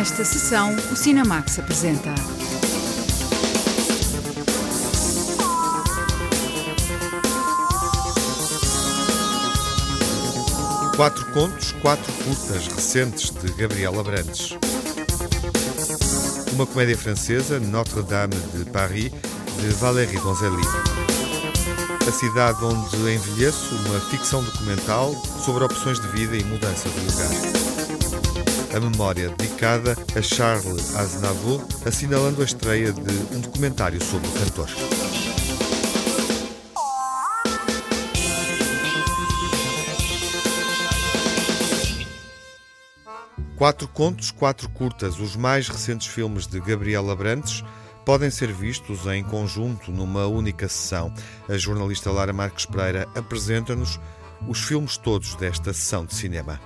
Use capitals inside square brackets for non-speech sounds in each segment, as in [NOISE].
Nesta sessão, o Cinemax apresenta. Quatro contos, quatro curtas recentes de Gabriela Brandes. Uma comédia francesa, Notre-Dame de Paris, de Valérie Donzelli. A cidade onde envelheço, uma ficção documental sobre opções de vida e mudança de lugar. A memória dedicada a Charles Aznavour, assinalando a estreia de um documentário sobre o cantor. Quatro contos, quatro curtas, os mais recentes filmes de Gabriela Brantes, podem ser vistos em conjunto numa única sessão. A jornalista Lara Marques Pereira apresenta-nos os filmes todos desta sessão de cinema.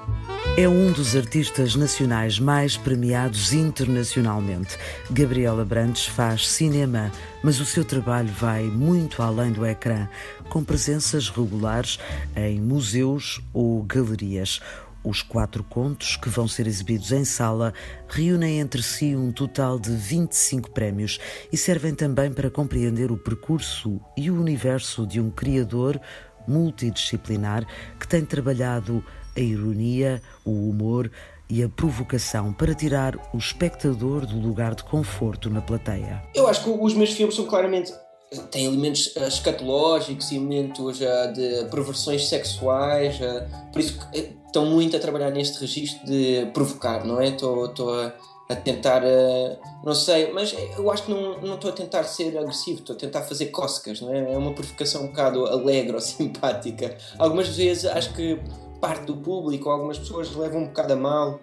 É um dos artistas nacionais mais premiados internacionalmente. Gabriela Brandes faz cinema, mas o seu trabalho vai muito além do ecrã, com presenças regulares em museus ou galerias. Os quatro contos, que vão ser exibidos em sala, reúnem entre si um total de 25 prémios e servem também para compreender o percurso e o universo de um criador multidisciplinar que tem trabalhado a ironia, o humor e a provocação para tirar o espectador do lugar de conforto na plateia. Eu acho que os meus filmes são claramente têm elementos uh, escatológicos, elementos uh, de perversões sexuais, uh, por isso estão muito a trabalhar neste registro de provocar, não é? Estou a, a, tentar, não sei, mas eu acho que não estou a tentar ser agressivo, estou a tentar fazer cócegas, não é? É uma provocação um bocado alegre ou [LAUGHS] simpática. Algumas vezes acho que parte do público, algumas pessoas levam um bocado a mal,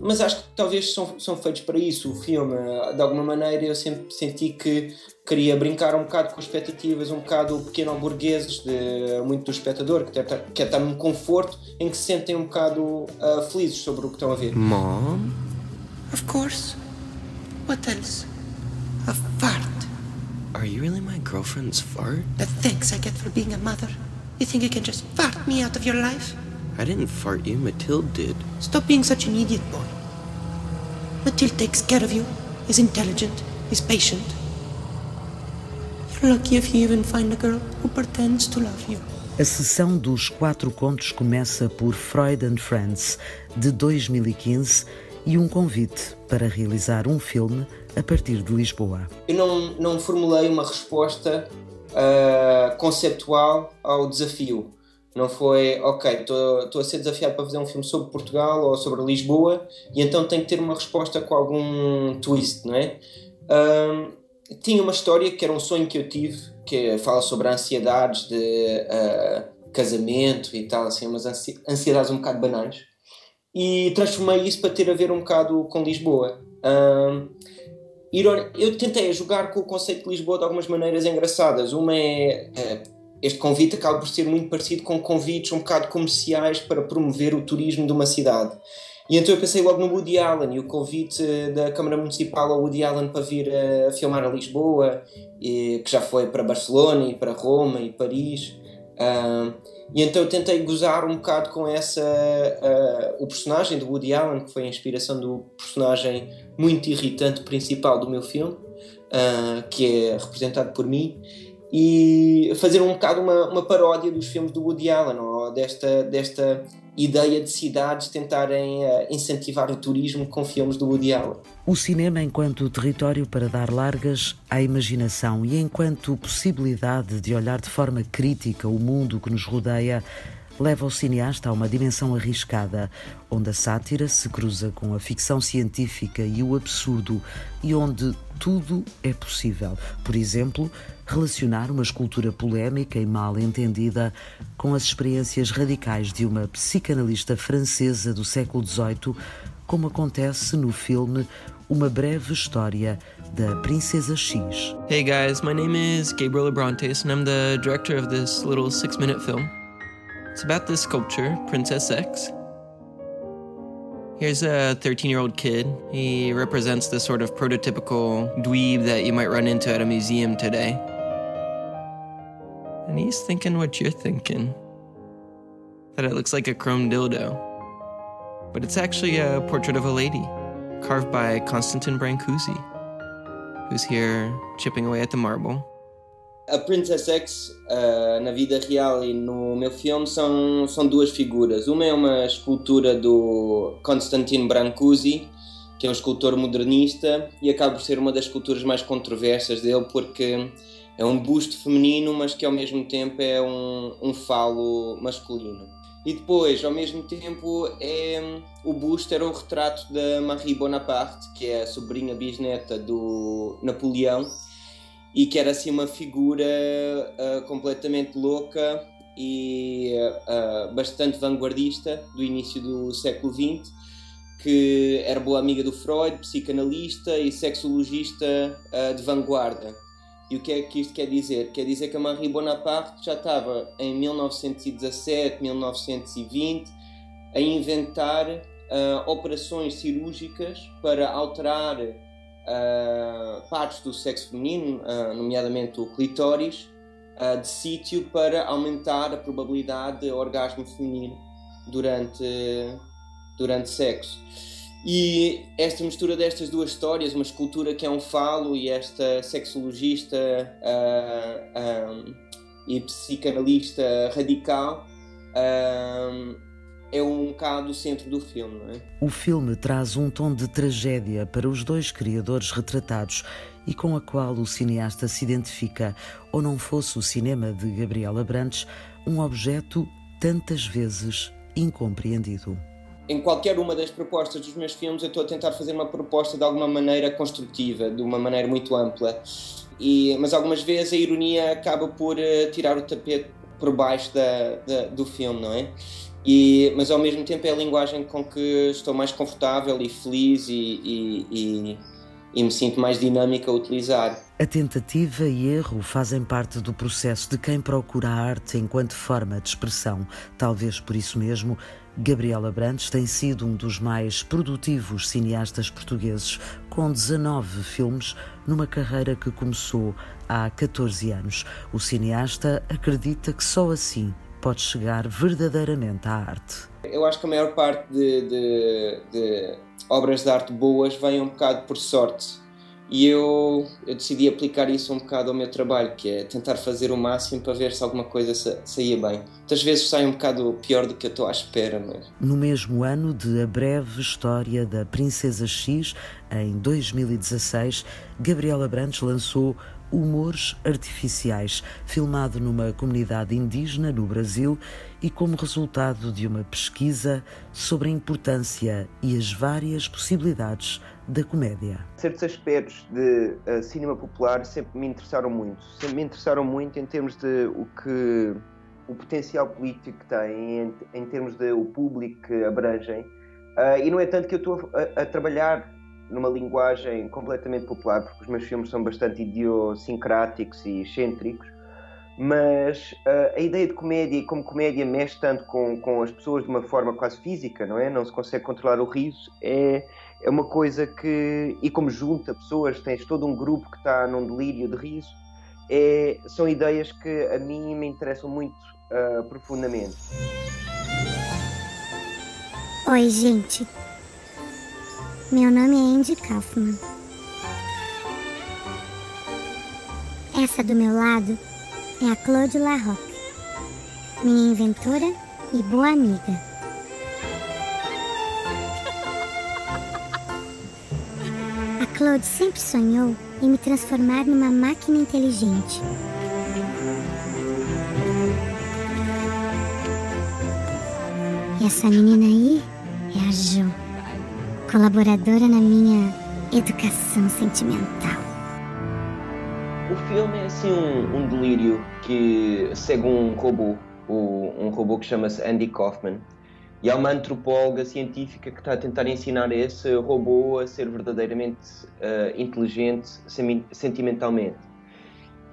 mas acho que talvez são, são feitos para isso o filme. De alguma maneira eu sempre senti que queria brincar um bocado com expectativas, um bocado pequeno burgueses de muito do espectador, que quer, quer estar num conforto em que se sentem um bocado uh, felizes sobre o que estão a ver. Mom? Of course. What else? A fart. Are you really my girlfriend's fart? The thanks I get for being a mother. You think you can just fart me out of your life? I didn't fart you, Mathilde did. Stop being such an idiot, boy. Mathilde takes care of you, is intelligent, is patient. You're lucky if you even find a girl who pretends to love you. A sessão dos quatro contos começa por Freud and Friends, de 2015, e um convite para realizar um filme a partir de Lisboa. Eu não, não formulei uma resposta uh, conceptual ao desafio. Não foi, ok, estou a ser desafiado para fazer um filme sobre Portugal ou sobre Lisboa e então tenho que ter uma resposta com algum twist, não é? Um, tinha uma história que era um sonho que eu tive, que fala sobre ansiedades de uh, casamento e tal, assim, umas ansiedades um bocado banais. E transformei isso para ter a ver um bocado com Lisboa. Um, eu tentei jogar com o conceito de Lisboa de algumas maneiras engraçadas. Uma é, é este convite acaba por ser muito parecido com convites um bocado comerciais para promover o turismo de uma cidade. E então eu pensei logo no Woody Allen e o convite da Câmara Municipal ao Woody Allen para vir a, filmar a Lisboa, que já foi para Barcelona e para Roma e Paris. Uh, e então eu tentei gozar um bocado com essa. Uh, o personagem do Woody Allen, que foi a inspiração do personagem muito irritante principal do meu filme, uh, que é representado por mim e fazer um bocado uma, uma paródia dos filmes do Woody Allen ou desta, desta ideia de cidades tentarem uh, incentivar o turismo com filmes do Woody Allen. O cinema enquanto território para dar largas à imaginação e enquanto possibilidade de olhar de forma crítica o mundo que nos rodeia leva o cineasta a uma dimensão arriscada, onde a sátira se cruza com a ficção científica e o absurdo, e onde tudo é possível. Por exemplo, relacionar uma escultura polémica e mal entendida com as experiências radicais de uma psicanalista francesa do século XVIII, como acontece no filme Uma Breve História da Princesa X. Hey guys, my name is Gabriel Abrantes and I'm the director of this little six-minute film. It's about this sculpture, Princess X. Here's a 13 year old kid. He represents the sort of prototypical dweeb that you might run into at a museum today. And he's thinking what you're thinking that it looks like a chrome dildo. But it's actually a portrait of a lady. carved by Konstantin Brancusi, who's here chipping away at the marble. A Princess X, uh, na vida real e no meu filme, são, são duas figuras. Uma é uma escultura do Konstantin Brancusi, que é um escultor modernista e acaba por ser uma das esculturas mais controversas dele porque é um busto feminino, mas que ao mesmo tempo é um, um falo masculino. E depois, ao mesmo tempo, é, o busto era um retrato da Marie Bonaparte, que é a sobrinha bisneta do Napoleão, e que era assim uma figura uh, completamente louca e uh, bastante vanguardista do início do século XX, que era boa amiga do Freud, psicanalista e sexologista uh, de vanguarda. E o que é que isto quer dizer? Quer dizer que a Marie Bonaparte já estava em 1917, 1920 a inventar operações cirúrgicas para alterar partes do sexo feminino, uh, nomeadamente o clitóris, de sítio para aumentar a probabilidade de orgasmo feminino durante, durante sexo. E esta mistura destas duas histórias, uma escultura que é um falo e esta sexologista uh, uh, e psicanalista radical é um bocado o centro do filme. Não é? O filme traz um tom de tragédia para os dois criadores retratados e com a qual o cineasta se identifica, ou não fosse o cinema de Gabriela Brandes, um objeto tantas vezes incompreendido em qualquer uma das propostas dos meus filmes, eu estou a tentar fazer uma proposta de alguma maneira construtiva, de uma maneira muito ampla. E, mas algumas vezes a ironia acaba por uh, tirar o tapete por baixo da, da, do filme, não é? E, mas ao mesmo tempo é a linguagem com que estou mais confortável e feliz e, e, e, e me sinto mais dinâmica a utilizar. A tentativa e erro fazem parte do processo de quem procura a arte enquanto forma de expressão. Talvez por isso mesmo Gabriela Brandes tem sido um dos mais produtivos cineastas portugueses, com 19 filmes numa carreira que começou há 14 anos. O cineasta acredita que só assim pode chegar verdadeiramente à arte. Eu acho que a maior parte de, de, de obras de arte boas vem um bocado por sorte e eu, eu decidi aplicar isso um bocado ao meu trabalho, que é tentar fazer o máximo para ver se alguma coisa sa saía bem. Muitas vezes sai um bocado pior do que eu estou à espera. Mas... No mesmo ano de A Breve História da Princesa X, em 2016, Gabriela Brandes lançou Humores Artificiais, filmado numa comunidade indígena no Brasil e como resultado de uma pesquisa sobre a importância e as várias possibilidades da comédia. Certos aspectos de uh, cinema popular sempre me interessaram muito. Sempre me interessaram muito em termos de o que o potencial político que tem, em, em termos de o público que abrangem. Uh, e não é tanto que eu estou a, a, trabalhar numa linguagem completamente popular, porque os meus filmes são bastante idiosincráticos e excêntricos, mas uh, a ideia de comédia e como comédia mexe tanto com, com as pessoas de uma forma quase física, não é? Não se consegue controlar o riso, é, é uma coisa que, e como junta pessoas, tens todo um grupo que está num delírio de riso, é, são ideias que a mim me interessam muito uh, profundamente. Oi, gente. Meu nome é Andy Kaufman. Essa do meu lado é a Claude Larroque, minha inventora e boa amiga. Claude sempre sonhou em me transformar numa máquina inteligente. E essa menina aí é a Jo, colaboradora na minha educação sentimental. O filme é assim um, um delírio que segue um robô, um robô que chama-se Andy Kaufman e há uma antropóloga científica que está a tentar ensinar esse robô a ser verdadeiramente uh, inteligente sentimentalmente.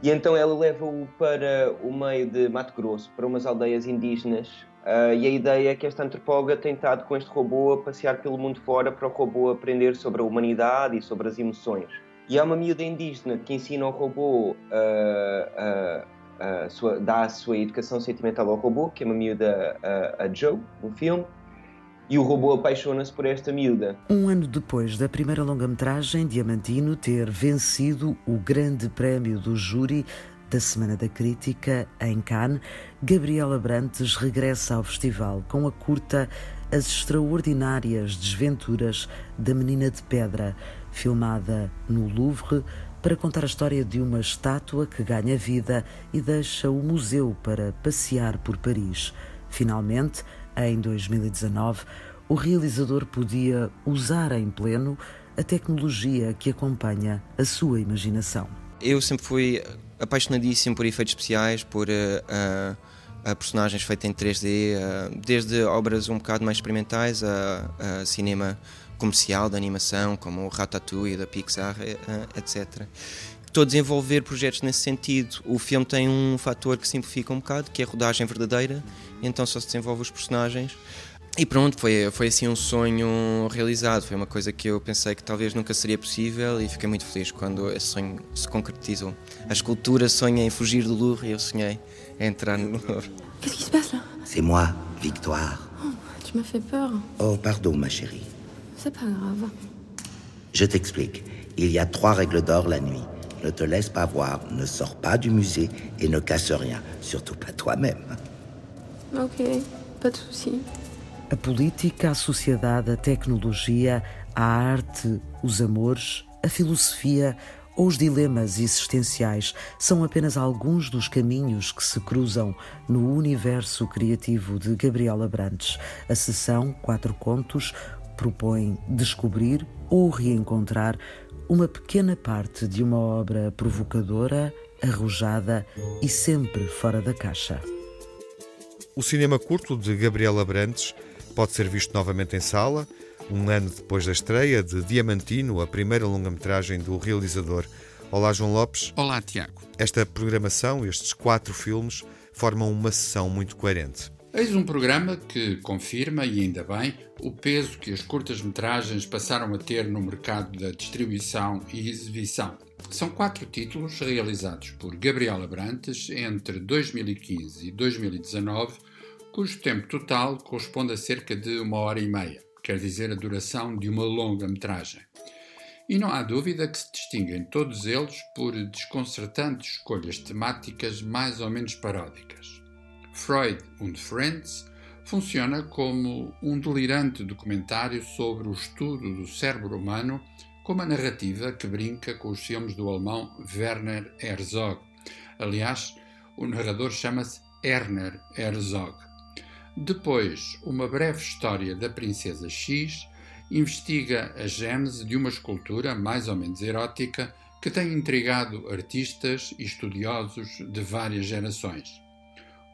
E então ela leva-o para o meio de Mato Grosso, para umas aldeias indígenas. Uh, e a ideia é que esta antropóloga tem estado com este robô a passear pelo mundo fora para o robô aprender sobre a humanidade e sobre as emoções. E há uma miúda indígena que ensina ao robô uh, uh, sua, dá a sua educação sentimental ao robô, que é uma miúda, a Joe, no filme, e o robô apaixona-se por esta miúda. Um ano depois da primeira longa-metragem, Diamantino ter vencido o grande prémio do júri da Semana da Crítica em Cannes, Gabriela Brantes regressa ao festival com a curta As Extraordinárias Desventuras da Menina de Pedra, filmada no Louvre para contar a história de uma estátua que ganha vida e deixa o museu para passear por Paris. Finalmente, em 2019, o realizador podia usar em pleno a tecnologia que acompanha a sua imaginação. Eu sempre fui apaixonadíssimo por efeitos especiais, por uh, uh, personagens feitas em 3D, uh, desde obras um bocado mais experimentais a, a cinema comercial de animação, como o Ratatouille da Pixar, etc. Estou a desenvolver projetos nesse sentido. O filme tem um fator que simplifica um bocado, que é a rodagem verdadeira, então só se desenvolve os personagens. E pronto, foi, foi assim um sonho realizado. Foi uma coisa que eu pensei que talvez nunca seria possível e fiquei muito feliz quando esse sonho se concretizou. A escultura sonha em fugir do Louvre e eu sonhei em entrar no Louvre. Qu'est-ce qui se passe là? C'est moi, Victoire. Oh, tu m'as fait peur. Oh, pardon, ma chérie. C'est pas grave. Je t'explique. Il y a trois règles d'or la nuit. Ne te laisse pas voir, ne sors pas du musée et ne casse rien, surtout pas toi-même. Ok, pas de souci. A política, a sociedade, a tecnologia, a arte, os amores, a filosofia ou os dilemas existenciais são apenas alguns dos caminhos que se cruzam no universo criativo de Gabriela Brantes. A sessão Quatro Contos propõe descobrir ou reencontrar uma pequena parte de uma obra provocadora, arrojada e sempre fora da caixa. O cinema curto de Gabriela Brantes pode ser visto novamente em sala, um ano depois da estreia de Diamantino, a primeira longa-metragem do realizador. Olá, João Lopes. Olá, Tiago. Esta programação, estes quatro filmes, formam uma sessão muito coerente. Eis um programa que confirma, e ainda bem, o peso que as curtas-metragens passaram a ter no mercado da distribuição e exibição. São quatro títulos realizados por Gabriela Brantes entre 2015 e 2019 cujo tempo total corresponde a cerca de uma hora e meia, quer dizer, a duração de uma longa metragem. E não há dúvida que se distinguem todos eles por desconcertantes escolhas temáticas mais ou menos paródicas. Freud und Friends funciona como um delirante documentário sobre o estudo do cérebro humano com uma narrativa que brinca com os filmes do alemão Werner Herzog. Aliás, o narrador chama-se Erner Herzog. Depois, uma breve história da Princesa X investiga a gênese de uma escultura mais ou menos erótica que tem intrigado artistas e estudiosos de várias gerações.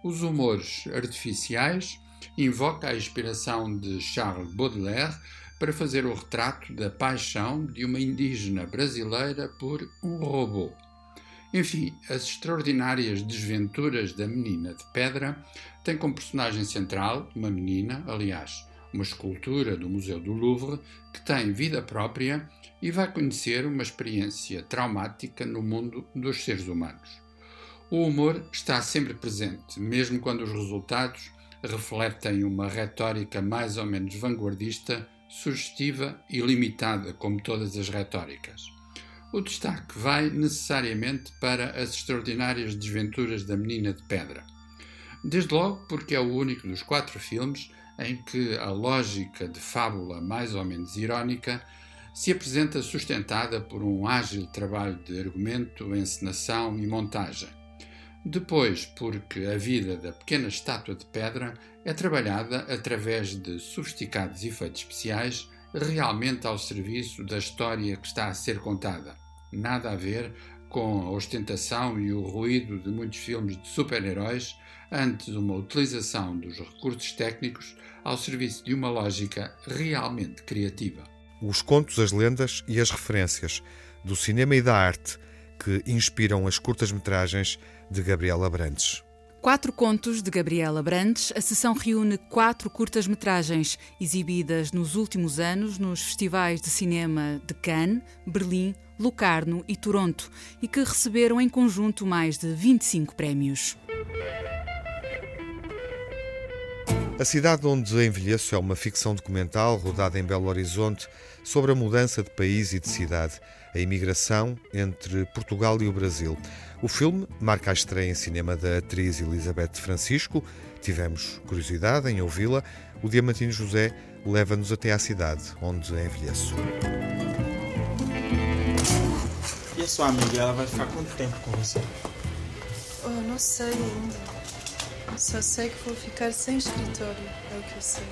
Os humores artificiais invoca a inspiração de Charles Baudelaire para fazer o retrato da paixão de uma indígena brasileira por um robô. Enfim, as extraordinárias desventuras da menina de pedra tem como personagem central uma menina, aliás, uma escultura do Museu do Louvre, que tem vida própria e vai conhecer uma experiência traumática no mundo dos seres humanos. O humor está sempre presente, mesmo quando os resultados refletem uma retórica mais ou menos vanguardista, sugestiva e limitada, como todas as retóricas. O destaque vai necessariamente para as extraordinárias desventuras da menina de pedra. Desde logo porque é o único dos quatro filmes em que a lógica de fábula mais ou menos irónica se apresenta sustentada por um ágil trabalho de argumento, encenação e montagem. Depois, porque a vida da pequena estátua de pedra é trabalhada através de sofisticados efeitos especiais realmente ao serviço da história que está a ser contada. Nada a ver com a ostentação e o ruído de muitos filmes de super-heróis antes uma utilização dos recursos técnicos ao serviço de uma lógica realmente criativa. Os contos, as lendas e as referências do cinema e da arte que inspiram as curtas-metragens de Gabriela Brandes. Quatro contos de Gabriela Brandes, a sessão reúne quatro curtas-metragens exibidas nos últimos anos nos festivais de cinema de Cannes, Berlim, Locarno e Toronto e que receberam em conjunto mais de 25 prémios. A Cidade Onde Envelheço é uma ficção documental rodada em Belo Horizonte sobre a mudança de país e de cidade, a imigração entre Portugal e o Brasil. O filme marca a estreia em cinema da atriz Elizabeth Francisco. Tivemos curiosidade em ouvi-la. O Diamantino José leva-nos até à cidade onde envelheço. E a sua amiga, ela vai ficar quanto tempo com você? Oh, não sei ainda. Só sei que vou ficar sem escritório, é o que eu sei.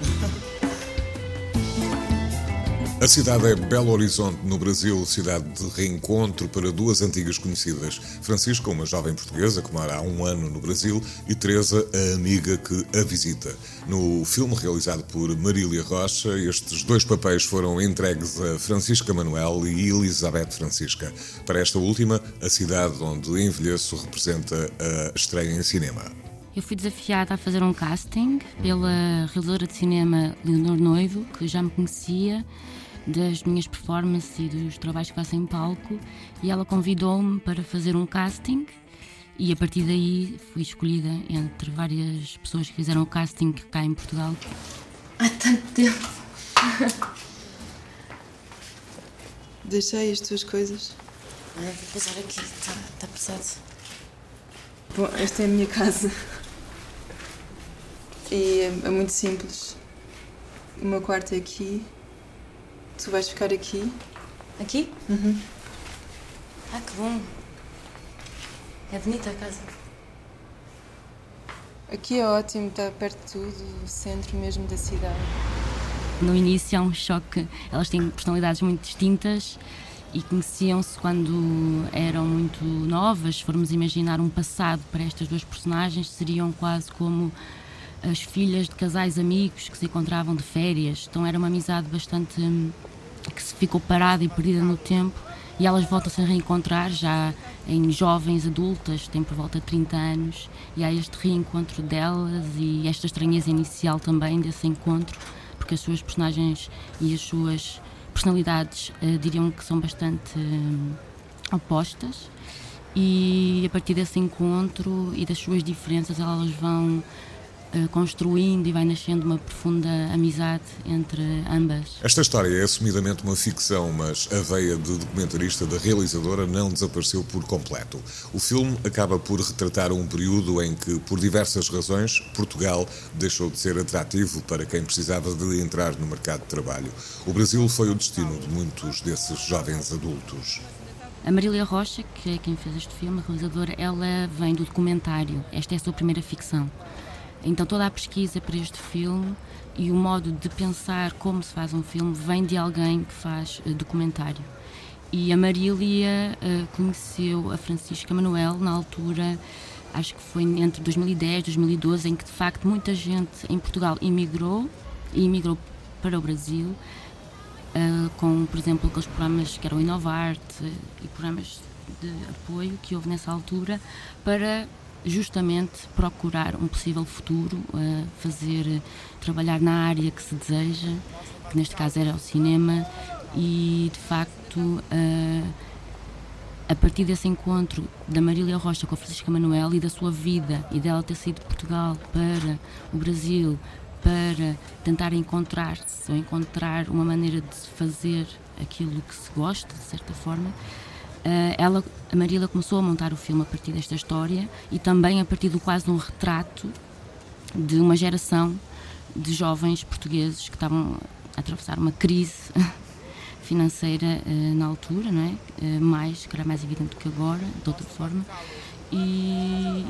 A cidade é Belo Horizonte, no Brasil, cidade de reencontro para duas antigas conhecidas. Francisca, uma jovem portuguesa que mora há um ano no Brasil, e Teresa, a amiga que a visita. No filme realizado por Marília Rocha, estes dois papéis foram entregues a Francisca Manuel e Elizabeth Francisca. Para esta última, a cidade onde envelheço representa a estreia em cinema. Eu fui desafiada a fazer um casting pela realizadora de cinema Leonor Noivo, que já me conhecia das minhas performances e dos trabalhos que faço em palco, e ela convidou-me para fazer um casting. E a partir daí fui escolhida entre várias pessoas que fizeram o casting cá em Portugal. Há tanto tempo! Deixei as tuas coisas. Ah, vou pesar aqui, está tá pesado. Bom, esta é a minha casa. E é, é muito simples. O meu quarto é aqui. Tu vais ficar aqui. Aqui? Uhum. Ah, que bom. É bonita a casa. Aqui é ótimo, está perto de tudo, o centro mesmo da cidade. No início é um choque. Elas têm personalidades muito distintas e conheciam-se quando eram muito novas. Se formos imaginar um passado para estas duas personagens, seriam quase como as filhas de casais amigos que se encontravam de férias. Então era uma amizade bastante hum, que se ficou parada e perdida no tempo e elas voltam-se a reencontrar já em jovens adultas, têm por volta de 30 anos, e há este reencontro delas e esta estranheza inicial também desse encontro, porque as suas personagens e as suas personalidades uh, diriam que são bastante uh, opostas. E a partir desse encontro e das suas diferenças, elas vão construindo e vai nascendo uma profunda amizade entre ambas. Esta história é assumidamente uma ficção, mas a veia de documentarista da realizadora não desapareceu por completo. O filme acaba por retratar um período em que, por diversas razões, Portugal deixou de ser atrativo para quem precisava de entrar no mercado de trabalho. O Brasil foi o destino de muitos desses jovens adultos. A Marília Rocha, que é quem fez este filme, a realizadora, ela vem do documentário. Esta é a sua primeira ficção. Então toda a pesquisa para este filme e o modo de pensar como se faz um filme vem de alguém que faz uh, documentário. E a Marília uh, conheceu a Francisca Manuel na altura, acho que foi entre 2010 e 2012, em que de facto muita gente em Portugal imigrou e imigrou para o Brasil, uh, com, por exemplo, aqueles programas que eram Inovarte e programas de apoio que houve nessa altura, para justamente procurar um possível futuro, fazer trabalhar na área que se deseja, que neste caso era o cinema, e de facto a partir desse encontro da Marília Rocha com a Francisca Manuel e da sua vida e dela ter saído de Portugal para o Brasil para tentar encontrar-se ou encontrar uma maneira de fazer aquilo que se gosta, de certa forma, ela, a Marília começou a montar o filme a partir desta história e também a partir do quase um retrato de uma geração de jovens portugueses que estavam a atravessar uma crise [LAUGHS] financeira uh, na altura, não é? Uh, mais, que era mais evidente do que agora, de outra forma. E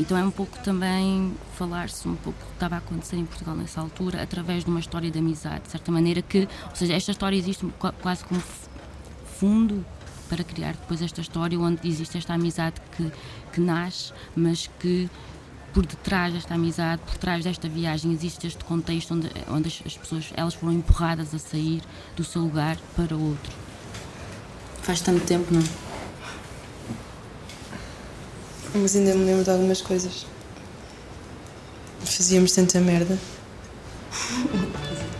então é um pouco também falar-se um pouco do que estava a acontecer em Portugal nessa altura, através de uma história de amizade, de certa maneira que, ou seja, esta história existe quase como fundo para criar depois esta história onde existe esta amizade que, que nasce, mas que por detrás desta amizade, por trás desta viagem, existe este contexto onde, onde as, as pessoas elas foram empurradas a sair do seu lugar para outro. Faz tanto tempo, não? Mas ainda me lembro de algumas coisas. Fazíamos tanta merda. [LAUGHS]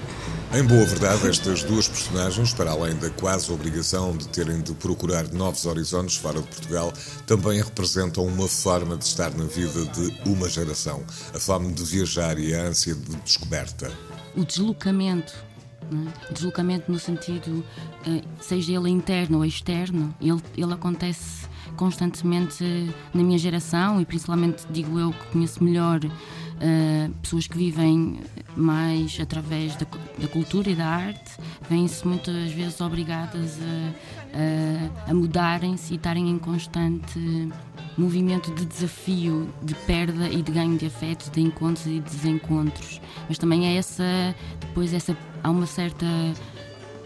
Em boa verdade, estas duas personagens, para além da quase obrigação de terem de procurar novos horizontes fora de Portugal, também representam uma forma de estar na vida de uma geração. A fome de viajar e a ânsia de descoberta. O deslocamento é? deslocamento no sentido, eh, seja ele interno ou externo, ele, ele acontece constantemente na minha geração e principalmente, digo eu, que conheço melhor uh, pessoas que vivem mais através da, da cultura e da arte, vêm-se muitas vezes obrigadas a, a, a mudarem-se e estarem em constante movimento de desafio, de perda e de ganho de afetos, de encontros e desencontros. Mas também é essa, depois essa, há uma certa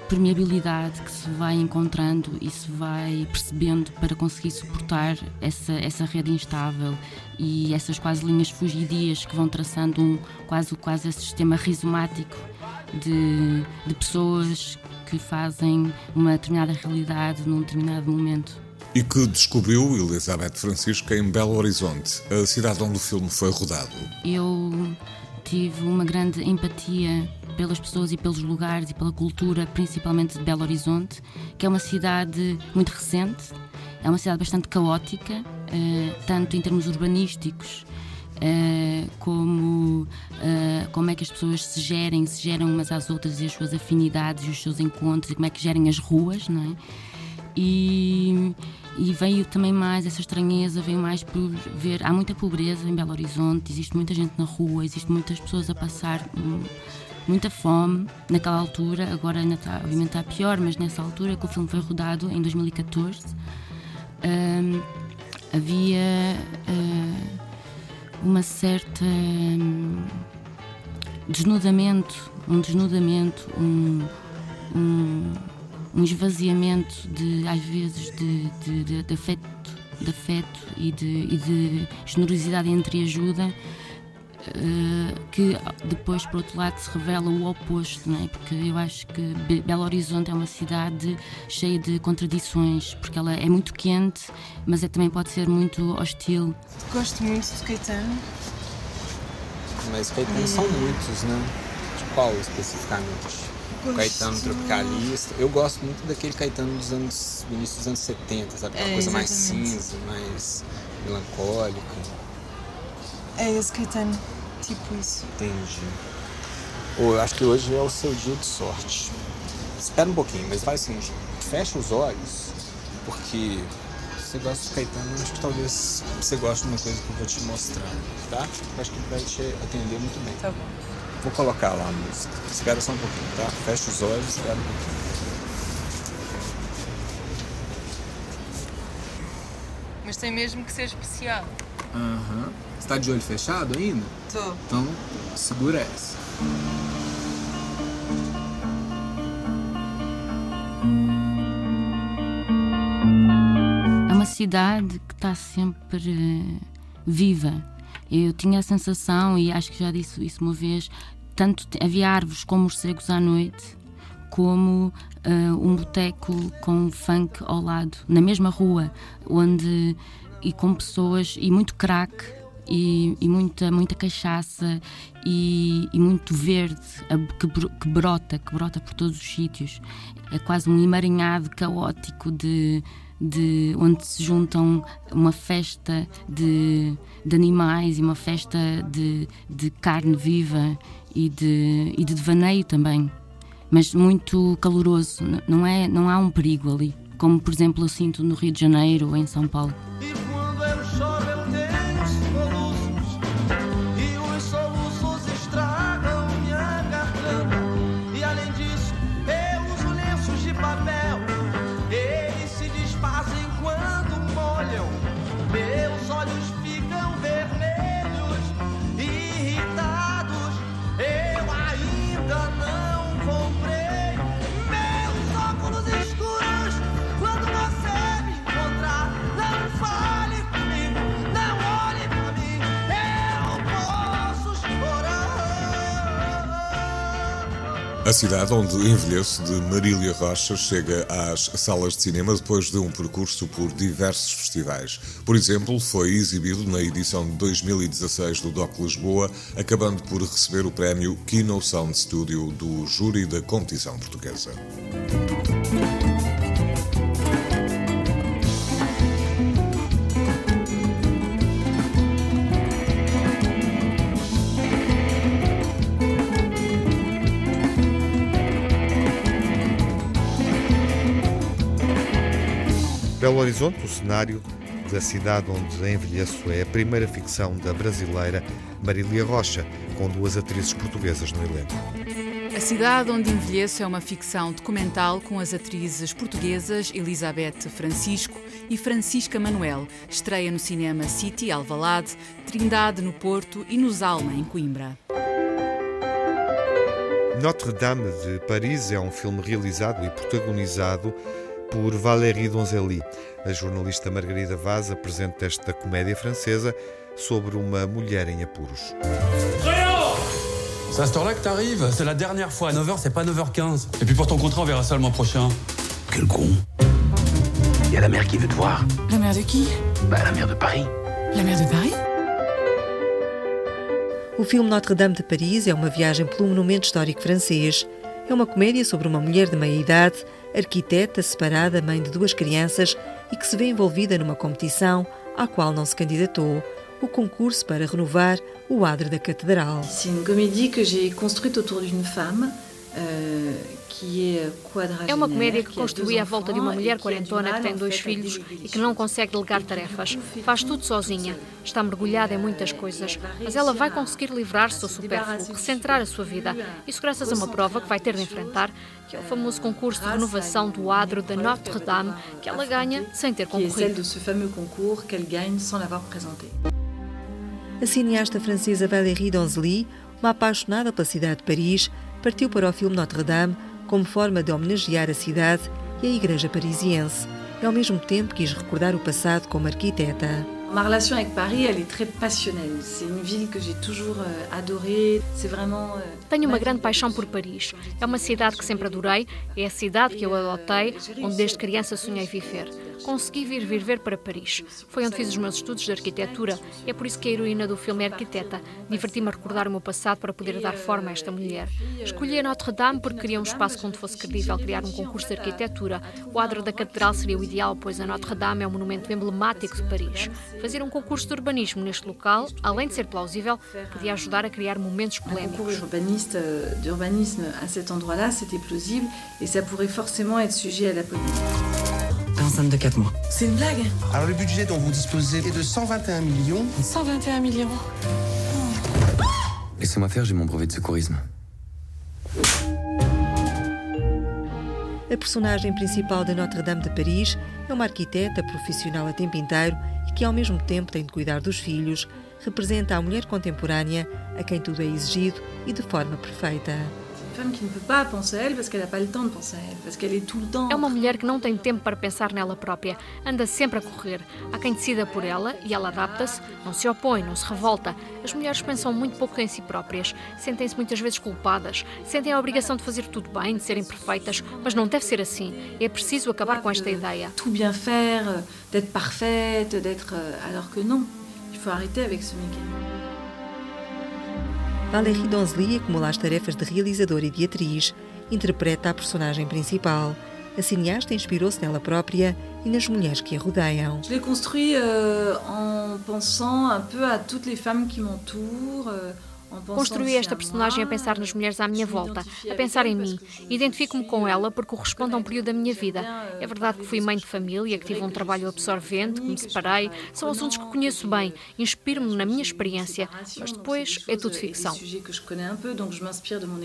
permeabilidade que se vai encontrando e se vai percebendo para conseguir suportar essa, essa rede instável e essas quase linhas fugidias que vão traçando um, quase, quase esse sistema rizomático de, de pessoas que fazem uma determinada realidade num determinado momento. E que descobriu Elizabeth Francisca em Belo Horizonte, a cidade onde o filme foi rodado. Eu tive uma grande empatia pelas pessoas e pelos lugares e pela cultura, principalmente de Belo Horizonte, que é uma cidade muito recente, é uma cidade bastante caótica, eh, tanto em termos urbanísticos. Uh, como, uh, como é que as pessoas se gerem, se geram umas às outras e as suas afinidades e os seus encontros e como é que gerem as ruas, não é? E, e veio também mais essa estranheza, veio mais por ver. Há muita pobreza em Belo Horizonte, existe muita gente na rua, existe muitas pessoas a passar hum, muita fome naquela altura. Agora ainda está, obviamente está pior, mas nessa altura que o filme foi rodado, em 2014, hum, havia uh, uma certa. Um, desnudamento, um desnudamento, um, um um esvaziamento de às vezes de, de, de, de afeto, de afeto e de, e de generosidade entre ajuda uh, que depois por outro lado se revela o oposto, não é? porque eu acho que Belo Horizonte é uma cidade cheia de contradições, porque ela é muito quente, mas é, também pode ser muito hostil. Gosto muito de Caetano. Mas Caetano são muitos, né? De qual especificamente? Caetano tropicalista. Eu gosto muito daquele Caetano dos anos. início dos anos 70, sabe? Aquela é, coisa mais cinza, mais melancólica. É esse Caetano, tipo isso. Entendi. Eu acho que hoje é o seu dia de sorte. Espera um pouquinho, mas faz o seguinte, fecha os olhos, porque você gosta de Caetano, acho que talvez você goste de uma coisa que eu vou te mostrar, tá? Acho que vai te atender muito bem. Tá bom. Vou colocar lá a música. Espera só um pouquinho, tá? Fecha os olhos, espera um pouquinho. Mas tem mesmo que ser especial. Aham. Uhum. Você tá de olho fechado ainda? Tô. Então, segura essa. É uma cidade que está sempre viva. Eu tinha a sensação, e acho que já disse isso uma vez, tanto havia árvores como morcegos à noite, como uh, um boteco com funk ao lado, na mesma rua, onde e com pessoas e muito crack e, e muita muita cachaça e, e muito verde que, que, brota que brota por todos os sítios. É quase um emaranhado caótico de de onde se juntam uma festa de, de animais e uma festa de, de carne viva e de, e de devaneio também, mas muito caloroso. Não, é, não há um perigo ali, como por exemplo eu sinto no Rio de Janeiro ou em São Paulo. A cidade onde envelheço de Marília Rocha chega às salas de cinema depois de um percurso por diversos festivais. Por exemplo, foi exibido na edição de 2016 do DOC Lisboa, acabando por receber o prémio Kino Sound Studio do júri da competição portuguesa. Belo Horizonte, o cenário da cidade onde envelheço, é a primeira ficção da brasileira Marília Rocha, com duas atrizes portuguesas no elenco. A Cidade Onde Envelheço é uma ficção documental com as atrizes portuguesas Elizabeth Francisco e Francisca Manuel. Estreia no Cinema City, Alvalade, Trindade, no Porto e nos Alma, em Coimbra. Notre-Dame de Paris é um filme realizado e protagonizado por Valérie Donzelli. A jornalista Margarida Vaz apresenta esta comédia francesa sobre uma mulher em apuros. C'est à cette heure-là que t'arrives C'est la dernière fois. À 9h, c'est pas 9h15. Et puis pour ton contrat, on verra ça le mois prochain. Quel con. Il y a la mère qui veut te voir. La mère de qui Bah, la mère de Paris. La mère de Paris O filme Notre-Dame de Paris é uma viagem pelo monumento histórico francês. É uma comédia sobre uma mulher de meia-idade, arquiteta, separada, mãe de duas crianças e que se vê envolvida numa competição à qual não se candidatou o concurso para renovar o adro da catedral. C'est une comédie que j'ai construite autour d'une femme euh, É uma comédia que construí à volta de uma mulher quarentona que tem dois filhos e que não consegue delegar tarefas. Faz tudo sozinha. Está mergulhada em muitas coisas. Mas ela vai conseguir livrar-se do supérfluo, recentrar a sua vida. Isso graças a uma prova que vai ter de enfrentar, que é o famoso concurso de renovação do adro da Notre-Dame, que ela ganha sem ter concorrido. A cineasta francesa Valérie Donzelli, uma apaixonada pela cidade de Paris, partiu para o filme Notre-Dame como forma de homenagear a cidade e a igreja parisiense. E ao mesmo tempo quis recordar o passado como arquiteta. Ma relation avec Paris, elle est très passionnelle. C'est une ville que j'ai toujours euh, adorée. C'est vraiment. euh, Tenho uma grande paixão por Paris. É uma cidade que sempre adorei, é a cidade que eu adotei, onde desde criança sonhei viver. Consegui vir viver para Paris. Foi onde fiz os meus estudos de arquitetura. É por isso que a heroína do filme é arquiteta. Diverti-me a recordar o meu passado para poder dar forma a esta mulher. Escolhi a Notre-Dame porque queria um espaço onde fosse credível criar um concurso de arquitetura. O adro da catedral seria o ideal, pois a Notre-Dame é um monumento emblemático de Paris. Fazer um concurso de urbanismo neste local, além de ser plausível, podia ajudar a criar momentos polémicos. euh, d'urbanisme à cet endroit-là, c'était plausible et ça pourrait forcément être sujet à la polémique. Enceinte de 4 mois. C'est une blague Alors le budget dont vous disposez est de 121 millions. 121 millions. Laissez-moi faire, j'ai mon brevet de secourisme. A personagem principal de Notre-Dame de Paris é uma arquiteta profissional a tempo inteiro e que, ao mesmo tempo, tem de cuidar dos filhos. Representa a mulher contemporânea a quem tudo é exigido e de forma perfeita. É uma mulher que não tem tempo para pensar nela própria, anda sempre a correr. Há quem decida por ela e ela adapta-se, não se opõe, não se revolta. As mulheres pensam muito pouco em si próprias, sentem-se muitas vezes culpadas, sentem a obrigação de fazer tudo bem, de serem perfeitas, mas não deve ser assim. É preciso acabar com esta ideia. Tout bien faire, d'être parfaite, d'être. euh, Alors que non, il faut arrêter avec ce mécanisme. Valérie Donzelli acumula as tarefas de realizadora e de atriz, interpreta a personagem principal. A cineasta inspirou-se nela própria e nas mulheres que a rodeiam. Je l'ai construit euh, en pensant un peu à toutes les femmes qui Construí esta personagem a pensar nas mulheres à minha volta, a pensar em mim. Identifico-me com ela porque corresponde a um período da minha vida. É verdade que fui mãe de família, que tive um trabalho absorvente, que me separei. São assuntos que conheço bem, inspiro-me na minha experiência, mas depois é tudo ficção.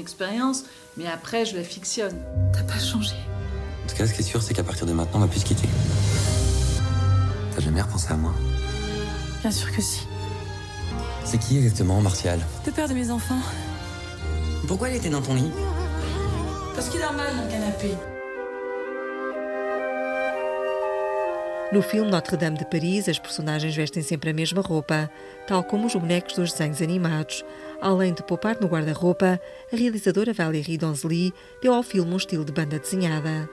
expérience, mais après je la fictionne. T'as pas changé. En tout cas, ce qui est sûr, c'est qu'à partir de maintenant, on va plus se quitter. T'as jamais repensé à moi Bien sûr que si. C'est qui exactement, Martial Le père de mes enfants. Pourquoi il était dans ton lit Parce qu'il a mal dans le canapé. No filme Notre-Dame de Paris, as personagens vestem sempre a mesma roupa, tal como os bonecos dos desenhos animados. Além de poupar no guarda-roupa, a realizadora Valérie Donzelli deu ao filme um estilo de banda desenhada.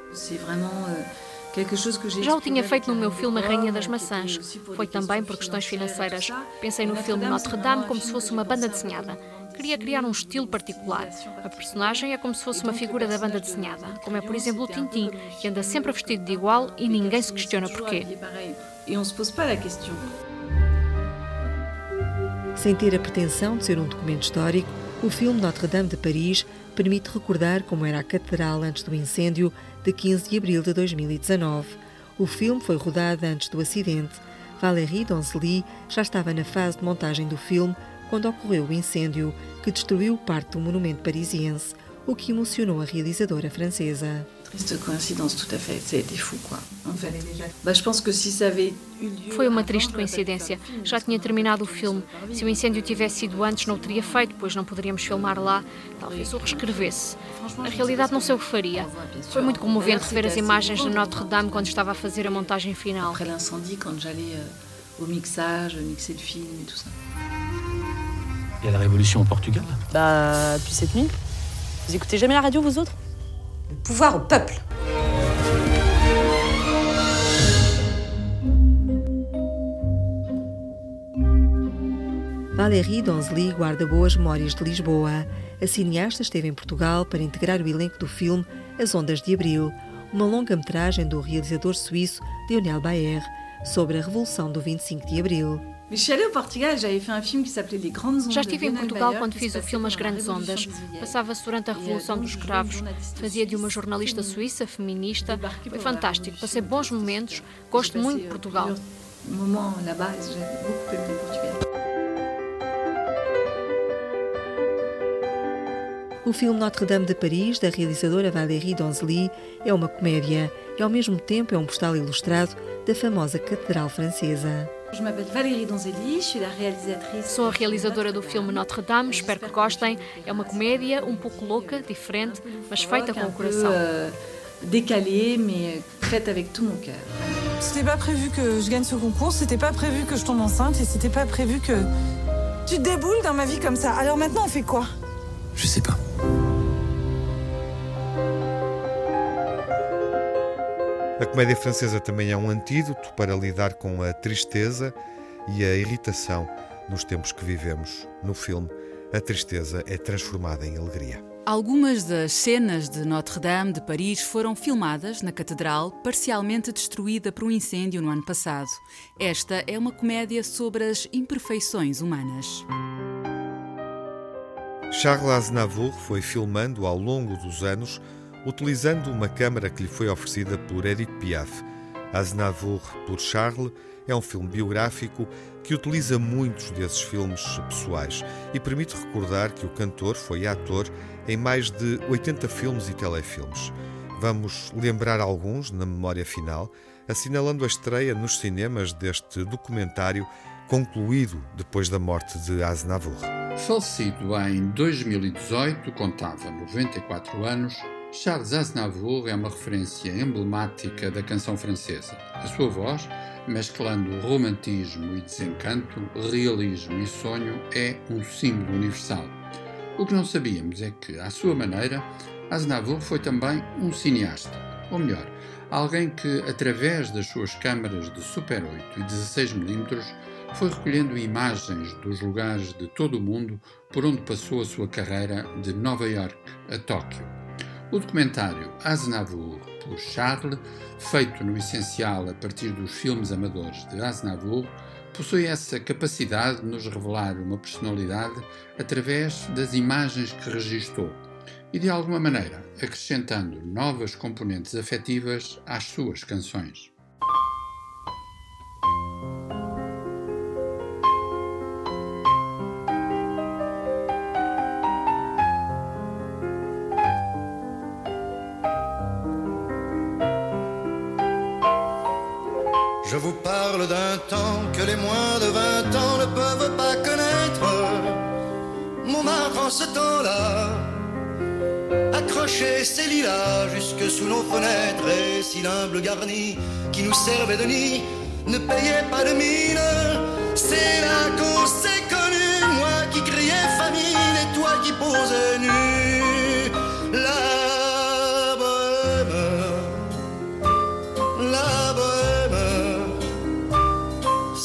Já o tinha feito no meu filme A Rainha das Maçãs. Foi também por questões financeiras. Pensei no filme Notre-Dame como se fosse uma banda desenhada. Queria criar um estilo particular. A personagem é como se fosse uma figura da banda desenhada, como é, por exemplo, o Tintin, que anda sempre vestido de igual e ninguém se questiona porquê. Sem ter a pretensão de ser um documento histórico, o filme Notre-Dame de Paris permite recordar como era a catedral antes do incêndio de 15 de abril de 2019. O filme foi rodado antes do acidente. Valérie Donzelli já estava na fase de montagem do filme quando ocorreu o incêndio que destruiu parte do monumento parisiense, o que emocionou a realizadora francesa. Foi uma triste coincidência. Já tinha terminado o filme. Se o incêndio tivesse sido antes, não o teria feito, pois não poderíamos filmar lá. Talvez o reescrevesse. Na realidade, não sei o que faria. Foi muito comovente rever as imagens de Notre-Dame quando estava a fazer a montagem final. Après l'incendie, quand j'allais euh, au mixage, mixer le film et tout ça. Il y a la révolution au Portugal Bah, depuis cette nuit. Vous écoutez jamais la radio, vous autres Le pouvoir au peuple. Valérie Donzelli guarda boas memórias de Lisboa. A cineasta esteve em Portugal para integrar o elenco do filme As Ondas de Abril, uma longa-metragem do realizador suíço Lionel Baer sobre a Revolução do 25 de Abril. Já estive em Portugal quando fiz o filme As Grandes Ondas. Passava-se durante a Revolução dos Cravos. Fazia de uma jornalista suíça, feminista. Foi fantástico. Passei bons momentos. Gosto muito de Portugal. O filme Notre-Dame de Paris, da realizadora Valérie Donzelli, é uma comédia e, ao mesmo tempo, é um postal ilustrado da famosa Catedral Francesa. Sou a realizadora do filme Notre-Dame, espero que gostem. É uma comédia um pouco louca, diferente, mas feita com o coração. Décalée, mais faite avec tout mon cœur. C'était pas prévu que je gagne ce concours, c'était pas prévu que je tombe enceinte et c'était pas prévu que tu déboules dans ma vie comme ça. Alors maintenant, on fait quoi? Je sais pas. A comédia francesa também é um antídoto para lidar com a tristeza e a irritação nos tempos que vivemos. No filme, a tristeza é transformada em alegria. Algumas das cenas de Notre-Dame de Paris foram filmadas na catedral, parcialmente destruída por um incêndio no ano passado. Esta é uma comédia sobre as imperfeições humanas. Charles Aznavour foi filmando ao longo dos anos, utilizando uma câmara que lhe foi oferecida por Edith Piaf. Aznavour por Charles é um filme biográfico que utiliza muitos desses filmes pessoais e permite recordar que o cantor foi ator em mais de 80 filmes e telefilmes. Vamos lembrar alguns na memória final, assinalando a estreia nos cinemas deste documentário concluído depois da morte de Aznavour. Falecido em 2018, contava 94 anos, Charles Aznavour é uma referência emblemática da canção francesa. A sua voz, mesclando romantismo e desencanto, realismo e sonho, é um símbolo universal. O que não sabíamos é que, à sua maneira, Aznavour foi também um cineasta, ou melhor, alguém que, através das suas câmaras de Super 8 e 16mm, foi recolhendo imagens dos lugares de todo o mundo por onde passou a sua carreira de Nova York a Tóquio. O documentário Aznavour por Charles, feito no essencial a partir dos filmes amadores de Aznavour, possui essa capacidade de nos revelar uma personalidade através das imagens que registou e, de alguma maneira, acrescentando novas componentes afetivas às suas canções. Je vous parle d'un temps que les moins de 20 ans ne peuvent pas connaître. Montmartre en ce temps-là accroché ces lilas jusque sous nos fenêtres et si l'humble garni qui nous servait de nid ne payait pas de mine. C'est là qu'on s'est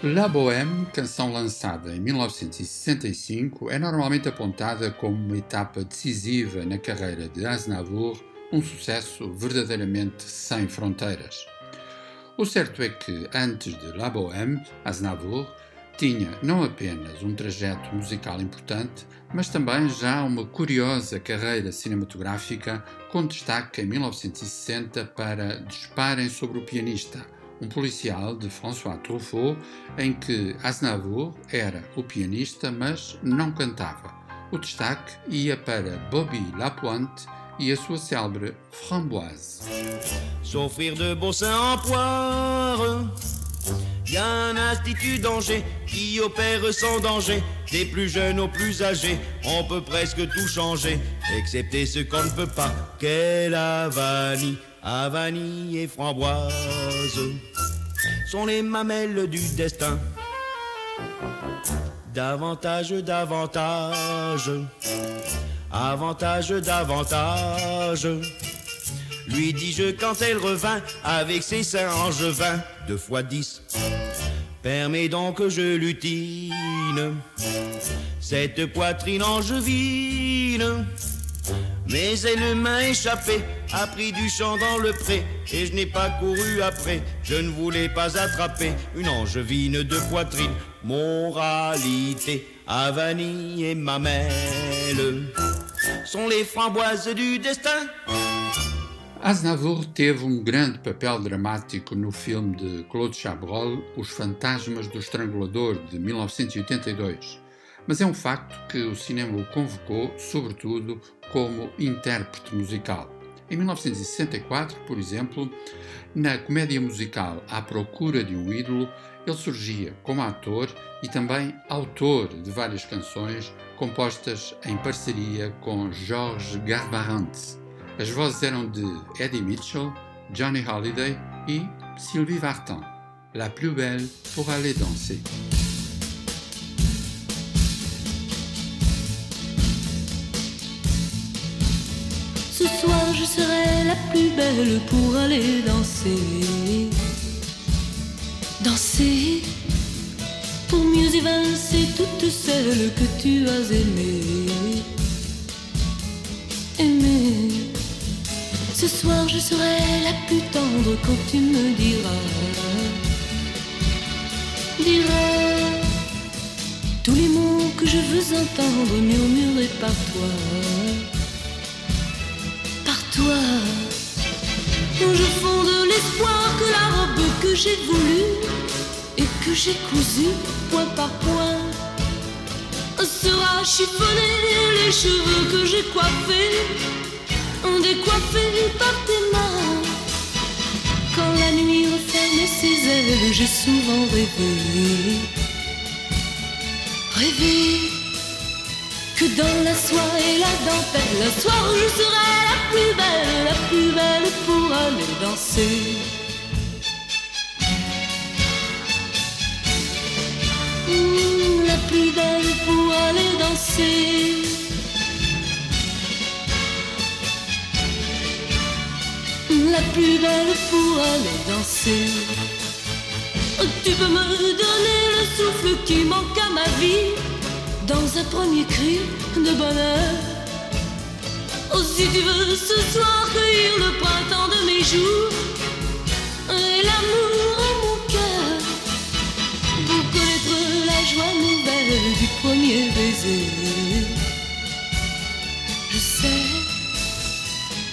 La Bohème, canção lançada em 1965, é normalmente apontada como uma etapa decisiva na carreira de Aznavour, um sucesso verdadeiramente sem fronteiras. O certo é que, antes de La Bohème, Aznavour tinha não apenas um trajeto musical importante, mas também já uma curiosa carreira cinematográfica, com destaque em 1960 para Disparem sobre o Pianista, um policial de François Truffaut, em que Aznavour era o pianista, mas não cantava. O destaque ia para Bobby Lapointe e a sua célebre Framboise. S'offrir de beaux seins en poire. Y a un institut d'Angers qui opère sans danger. Des plus jeunes aux plus âgés, on peut presque tout changer, excepté ce qu'on ne peut pas. Qu'est la vanille, à et framboise sont les mamelles du destin. Davantage, davantage, avantage, davantage. Lui dis-je quand elle revint avec ses seins angevins, deux fois dix. Permets donc que je lutine cette poitrine angevine. Mais elle m'a échappé, a pris du champ dans le pré, et je n'ai pas couru après. Je ne voulais pas attraper une angevine de poitrine. Moralité, à vanille et mamelle sont les framboises du destin. Aznavour teve um grande papel dramático no filme de Claude Chabrol, Os Fantasmas do Estrangulador, de 1982. Mas é um facto que o cinema o convocou, sobretudo, como intérprete musical. Em 1964, por exemplo, na comédia musical À Procura de um Ídolo, ele surgia como ator e também autor de várias canções compostas em parceria com Georges Garbarante. As vozes eram de Eddie Mitchell, Johnny Holiday e Sylvie Vartan. La plus belle pour aller danser. Ce soir je serai la plus belle pour aller danser. Danser pour mieux évincer toutes celles que tu as aimées. Aimer. Ce soir je serai la plus tendre quand tu me diras. Diras tous les mots que je veux entendre murmurés par toi toi. Je fonde l'espoir que la robe que j'ai voulue et que j'ai cousue point par point sera chiffonnée. Les cheveux que j'ai coiffés, décoiffés par tes mains. Quand la nuit referme ses ailes, j'ai souvent rêvé, rêvé que dans la soie et la dentelle, le soir je serai la la plus belle, mmh, la plus belle pour aller danser. La plus belle pour aller danser. La plus belle pour aller danser. Tu peux me donner le souffle qui manque à ma vie. Dans un premier cri de bonheur, Oh, si tu veux ce soir cueillir le printemps de mes jours et l'amour en mon cœur pour connaître la joie nouvelle du premier baiser. Je sais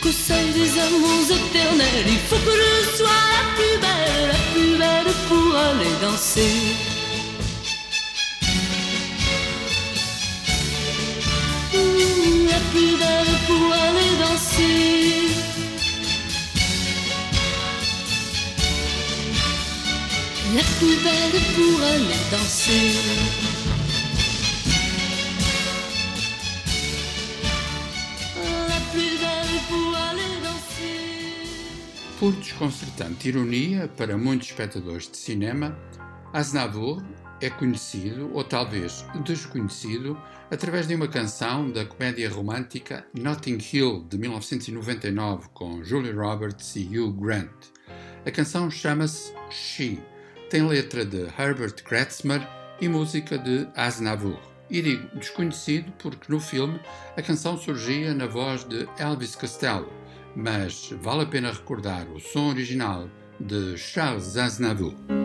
qu'au seuil des amours éternels, il faut que je sois la plus belle, la plus belle pour aller danser. La plus belle pour aller danser. La plus belle pour aller danser. Por desconcertante ironia para muitos espectadores de cinema, Aznavour é conhecido, ou talvez desconhecido, através de uma canção da comédia romântica Notting Hill de 1999 com Julia Roberts e Hugh Grant. A canção chama-se She, tem letra de Herbert Kretzmer e música de Aznavour. E digo desconhecido porque no filme a canção surgia na voz de Elvis Costello, mas vale a pena recordar o som original de Charles Aznavour.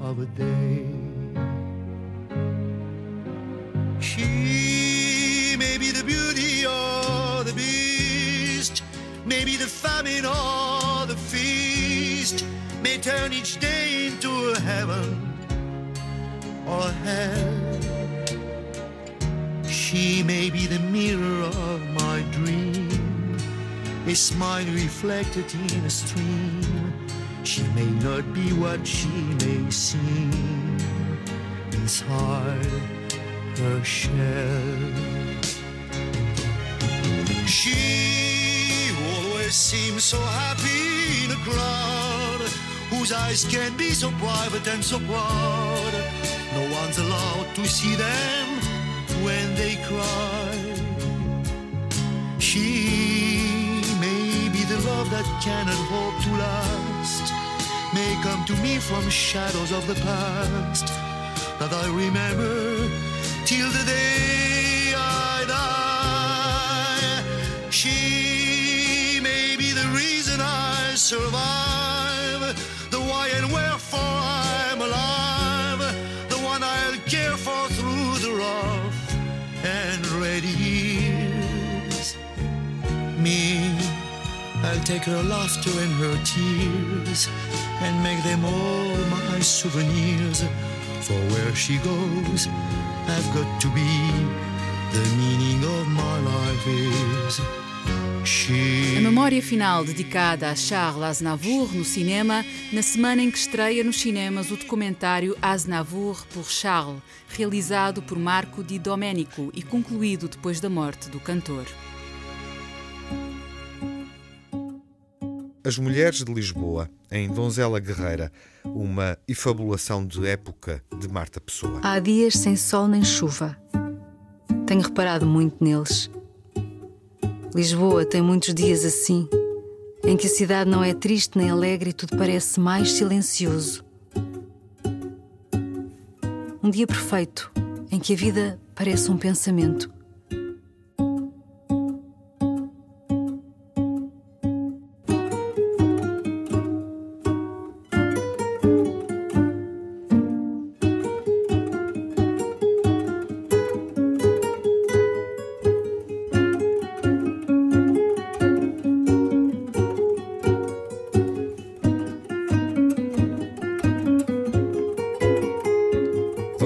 of a day. She may be the beauty or the beast, maybe the famine or the feast, may turn each day into a heaven or hell. She may be the mirror of my dream, a smile reflected in a stream. She may not be what she may seem inside her shell. She always seems so happy in a crowd whose eyes can be so private and so proud. No one's allowed to see them when they cry. She may be the love that cannot hope to last, may come to me from shadows of the past that I remember till the day I die. She may be the reason I survive, the why and wherefore I'm alive, the one I'll care for through the rough and ready years. Me, I'll take her laughter and her tears and make them all my souvenirs. For where she goes, I've got to be. The meaning of my life is. A memória final dedicada a Charles Aznavour no cinema, na semana em que estreia nos cinemas o documentário Aznavour por Charles, realizado por Marco Di Domenico e concluído depois da morte do cantor. As Mulheres de Lisboa, em Donzela Guerreira, uma efabulação de época de Marta Pessoa. Há dias sem sol nem chuva. Tenho reparado muito neles. Lisboa tem muitos dias assim, em que a cidade não é triste nem alegre e tudo parece mais silencioso. Um dia perfeito, em que a vida parece um pensamento.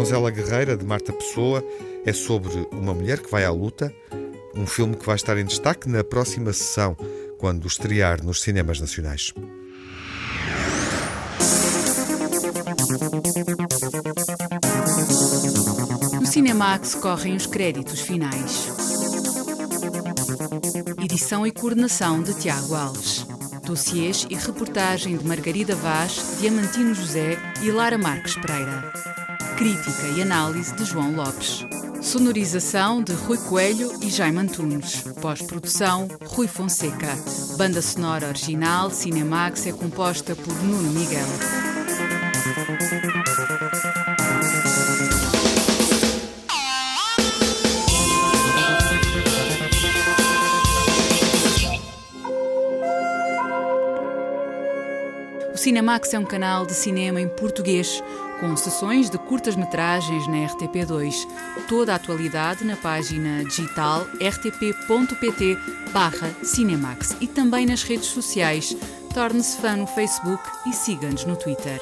Donzela Guerreira, de Marta Pessoa, é sobre uma mulher que vai à luta, um filme que vai estar em destaque na próxima sessão, quando estrear nos cinemas nacionais. No Cinemax correm os créditos finais. Edição e coordenação de Tiago Alves. Dossiês e reportagem de Margarida Vaz, Diamantino José e Lara Marques Pereira. Crítica e análise de João Lopes. Sonorização de Rui Coelho e Jaime Antunes. Pós-produção, Rui Fonseca. Banda sonora original Cinemax é composta por Nuno Miguel. O Cinemax é um canal de cinema em português, com sessões de curtas-metragens na RTP2. Toda a atualidade na página digital rtp.pt Cinemax e também nas redes sociais. Torne-se fã no Facebook e siga-nos no Twitter.